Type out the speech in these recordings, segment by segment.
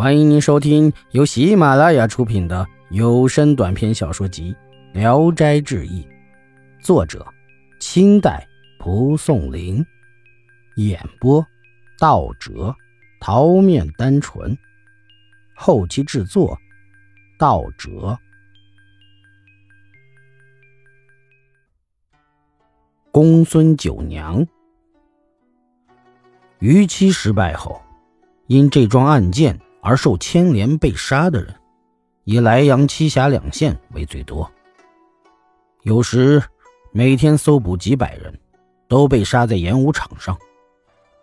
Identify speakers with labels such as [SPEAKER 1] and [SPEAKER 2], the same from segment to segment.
[SPEAKER 1] 欢迎您收听由喜马拉雅出品的有声短篇小说集《聊斋志异》，作者：清代蒲松龄，演播：道哲、桃面单纯，后期制作：道哲。公孙九娘逾期失败后，因这桩案件。而受牵连被杀的人，以莱阳、栖霞两县为最多。有时每天搜捕几百人，都被杀在演武场上，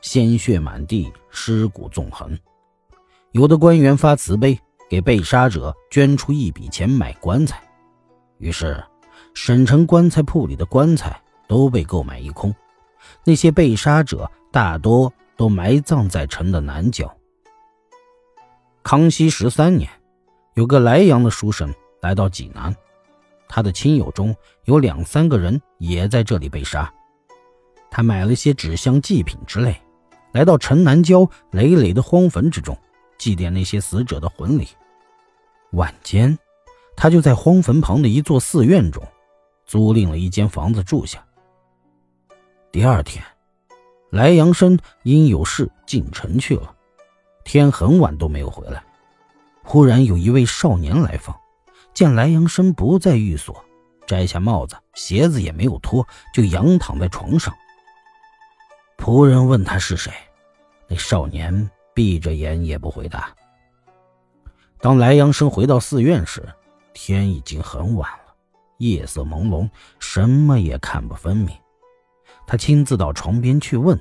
[SPEAKER 1] 鲜血满地，尸骨纵横。有的官员发慈悲，给被杀者捐出一笔钱买棺材，于是省城棺材铺里的棺材都被购买一空。那些被杀者大多都埋葬在城的南角。康熙十三年，有个莱阳的书生来到济南，他的亲友中有两三个人也在这里被杀。他买了些纸箱、祭品之类，来到城南郊累累的荒坟之中，祭奠那些死者的魂灵。晚间，他就在荒坟旁的一座寺院中租赁了一间房子住下。第二天，莱阳生因有事进城去了。天很晚都没有回来，忽然有一位少年来访，见莱阳生不在寓所，摘下帽子，鞋子也没有脱，就仰躺在床上。仆人问他是谁，那少年闭着眼也不回答。当莱阳生回到寺院时，天已经很晚了，夜色朦胧，什么也看不分明。他亲自到床边去问，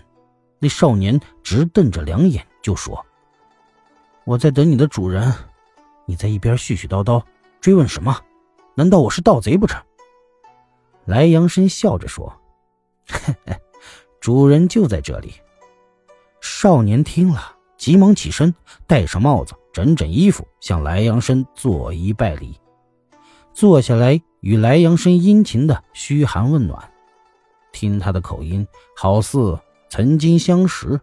[SPEAKER 1] 那少年直瞪着两眼就说。我在等你的主人，你在一边絮絮叨叨追问什么？难道我是盗贼不成？莱阳生笑着说：“主人就在这里。”少年听了，急忙起身，戴上帽子，整整衣服，向莱阳生作揖拜礼，坐下来与莱阳生殷勤的嘘寒问暖，听他的口音，好似曾经相识，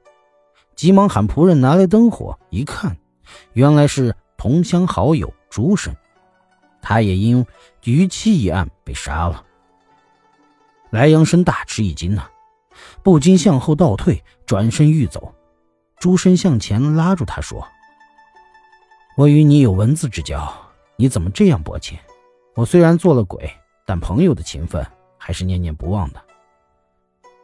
[SPEAKER 1] 急忙喊仆人拿来灯火，一看。原来是同乡好友朱生，他也因逾期一案被杀了。莱阳生大吃一惊呐，不禁向后倒退，转身欲走。朱生向前拉住他说：“我与你有文字之交，你怎么这样薄情？我虽然做了鬼，但朋友的情分还是念念不忘的。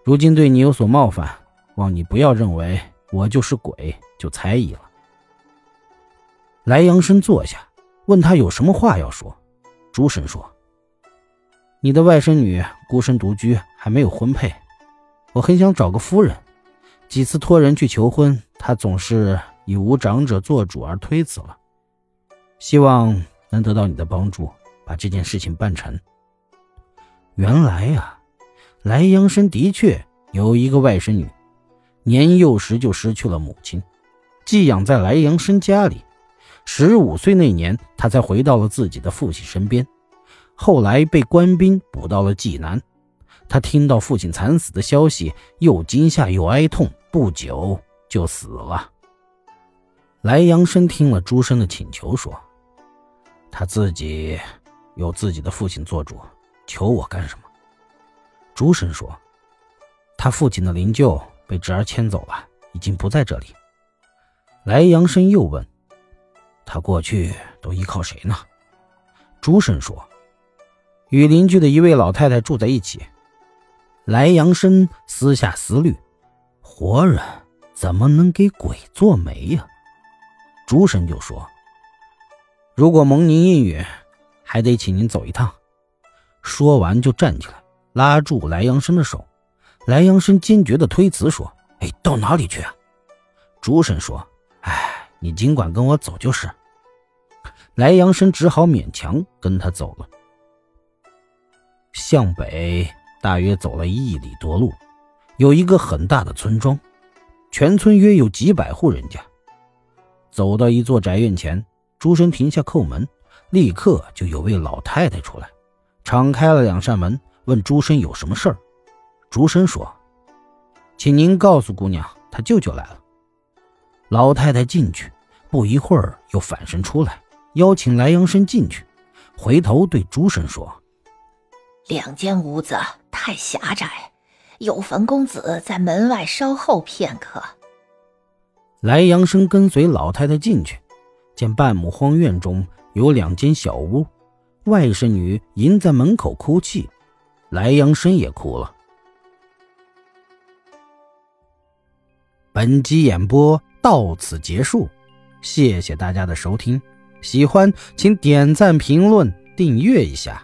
[SPEAKER 1] 如今对你有所冒犯，望你不要认为我就是鬼就猜疑了。”莱阳生坐下，问他有什么话要说。朱生说：“你的外甥女孤身独居，还没有婚配，我很想找个夫人。几次托人去求婚，她总是以无长者做主而推辞了。希望能得到你的帮助，把这件事情办成。”原来呀，莱阳生的确有一个外甥女，年幼时就失去了母亲，寄养在莱阳生家里。十五岁那年，他才回到了自己的父亲身边。后来被官兵捕到了济南，他听到父亲惨死的消息，又惊吓又哀痛，不久就死了。莱阳生听了朱生的请求，说：“他自己有自己的父亲做主，求我干什么？”朱生说：“他父亲的灵柩被侄儿牵走了，已经不在这里。”莱阳生又问。他过去都依靠谁呢？朱生说：“与邻居的一位老太太住在一起。”莱阳生私下思虑：“活人怎么能给鬼做媒呀？”朱神就说：“如果蒙您应允，还得请您走一趟。”说完就站起来，拉住莱阳生的手。莱阳生坚决的推辞说：“哎，到哪里去啊？”朱神说：“哎，你尽管跟我走就是。”莱阳生只好勉强跟他走了。向北大约走了一里多路，有一个很大的村庄，全村约有几百户人家。走到一座宅院前，朱生停下叩门，立刻就有位老太太出来，敞开了两扇门，问朱生有什么事儿。朱生说：“请您告诉姑娘，她舅舅来了。”老太太进去。不一会儿又反身出来，邀请莱阳生进去，回头对朱生说：“
[SPEAKER 2] 两间屋子太狭窄，有冯公子在门外稍候片刻。”
[SPEAKER 1] 莱阳生跟随老太太进去，见半亩荒院中有两间小屋，外甥女迎在门口哭泣，莱阳生也哭了。本集演播到此结束。谢谢大家的收听，喜欢请点赞、评论、订阅一下。